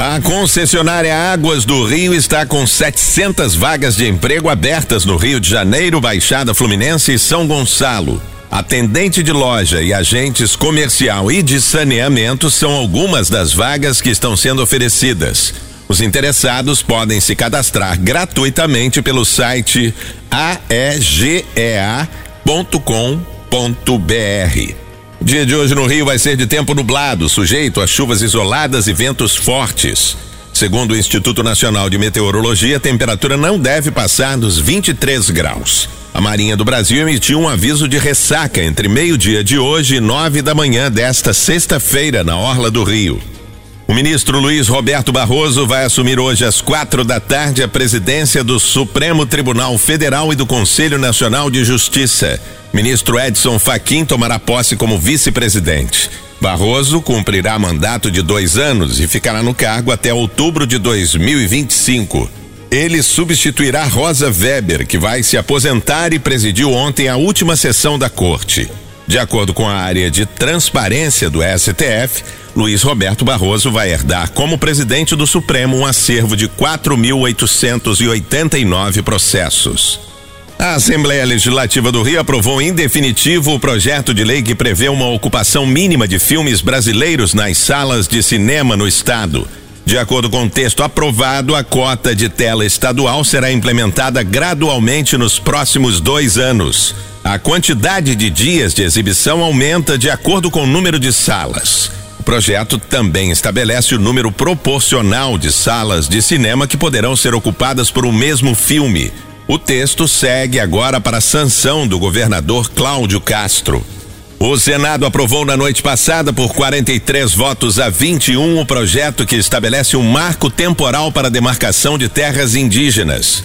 A concessionária Águas do Rio está com 700 vagas de emprego abertas no Rio de Janeiro, Baixada Fluminense e São Gonçalo. Atendente de loja e agentes comercial e de saneamento são algumas das vagas que estão sendo oferecidas. Os interessados podem se cadastrar gratuitamente pelo site aegea.com.br. O dia de hoje no Rio vai ser de tempo nublado, sujeito a chuvas isoladas e ventos fortes. Segundo o Instituto Nacional de Meteorologia, a temperatura não deve passar dos 23 graus. A Marinha do Brasil emitiu um aviso de ressaca entre meio-dia de hoje e nove da manhã desta sexta-feira na Orla do Rio. O ministro Luiz Roberto Barroso vai assumir hoje às quatro da tarde a presidência do Supremo Tribunal Federal e do Conselho Nacional de Justiça. Ministro Edson Fachin tomará posse como vice-presidente. Barroso cumprirá mandato de dois anos e ficará no cargo até outubro de 2025. Ele substituirá Rosa Weber, que vai se aposentar e presidiu ontem a última sessão da corte. De acordo com a área de transparência do STF, Luiz Roberto Barroso vai herdar como presidente do Supremo um acervo de 4.889 processos. A Assembleia Legislativa do Rio aprovou em definitivo o projeto de lei que prevê uma ocupação mínima de filmes brasileiros nas salas de cinema no estado. De acordo com o texto aprovado, a cota de tela estadual será implementada gradualmente nos próximos dois anos. A quantidade de dias de exibição aumenta de acordo com o número de salas. O projeto também estabelece o número proporcional de salas de cinema que poderão ser ocupadas por um mesmo filme. O texto segue agora para a sanção do governador Cláudio Castro. O Senado aprovou na noite passada, por 43 votos a 21, o projeto que estabelece um marco temporal para a demarcação de terras indígenas.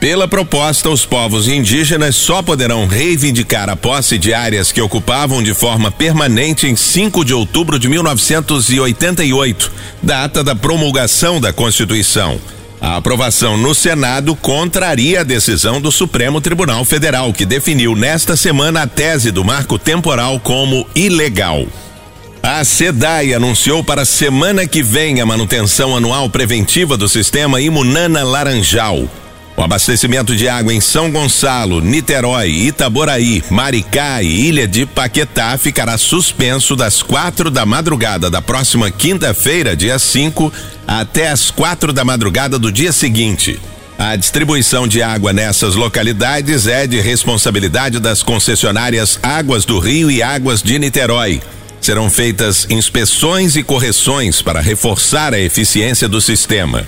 Pela proposta, os povos indígenas só poderão reivindicar a posse de áreas que ocupavam de forma permanente em 5 de outubro de 1988, data da promulgação da Constituição. A aprovação no Senado contraria a decisão do Supremo Tribunal Federal, que definiu nesta semana a tese do marco temporal como ilegal. A SEDAI anunciou para a semana que vem a manutenção anual preventiva do sistema Imunana Laranjal. O abastecimento de água em São Gonçalo, Niterói, Itaboraí, Maricá e Ilha de Paquetá ficará suspenso das quatro da madrugada da próxima quinta-feira, dia 5, até as quatro da madrugada do dia seguinte. A distribuição de água nessas localidades é de responsabilidade das concessionárias Águas do Rio e Águas de Niterói. Serão feitas inspeções e correções para reforçar a eficiência do sistema.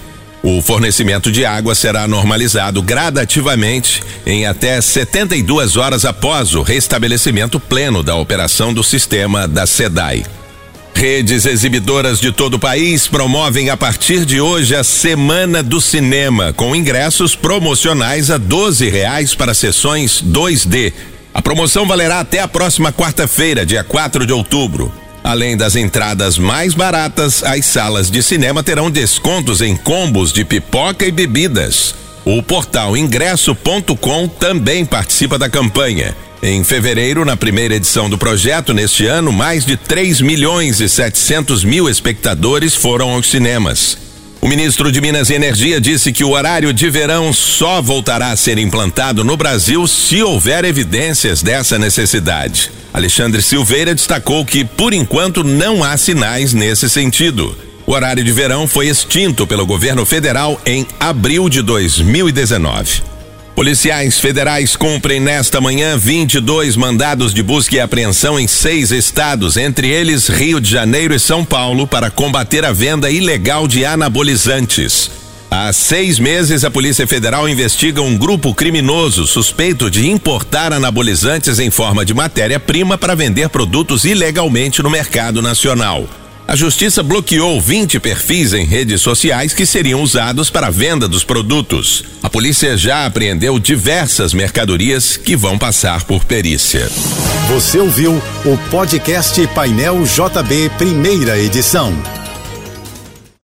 O fornecimento de água será normalizado gradativamente em até 72 horas após o restabelecimento pleno da operação do sistema da SEDAI. Redes exibidoras de todo o país promovem a partir de hoje a Semana do Cinema, com ingressos promocionais a 12 reais para sessões 2D. A promoção valerá até a próxima quarta-feira, dia 4 de outubro. Além das entradas mais baratas, as salas de cinema terão descontos em combos de pipoca e bebidas. O portal ingresso.com também participa da campanha. Em fevereiro, na primeira edição do projeto, neste ano, mais de 3 milhões e 700 mil espectadores foram aos cinemas. O ministro de Minas e Energia disse que o horário de verão só voltará a ser implantado no Brasil se houver evidências dessa necessidade. Alexandre Silveira destacou que, por enquanto, não há sinais nesse sentido. O horário de verão foi extinto pelo governo federal em abril de 2019. Policiais federais cumprem nesta manhã 22 mandados de busca e apreensão em seis estados, entre eles Rio de Janeiro e São Paulo, para combater a venda ilegal de anabolizantes. Há seis meses, a Polícia Federal investiga um grupo criminoso suspeito de importar anabolizantes em forma de matéria-prima para vender produtos ilegalmente no mercado nacional. A justiça bloqueou 20 perfis em redes sociais que seriam usados para a venda dos produtos. A polícia já apreendeu diversas mercadorias que vão passar por perícia. Você ouviu o podcast Painel JB, primeira edição.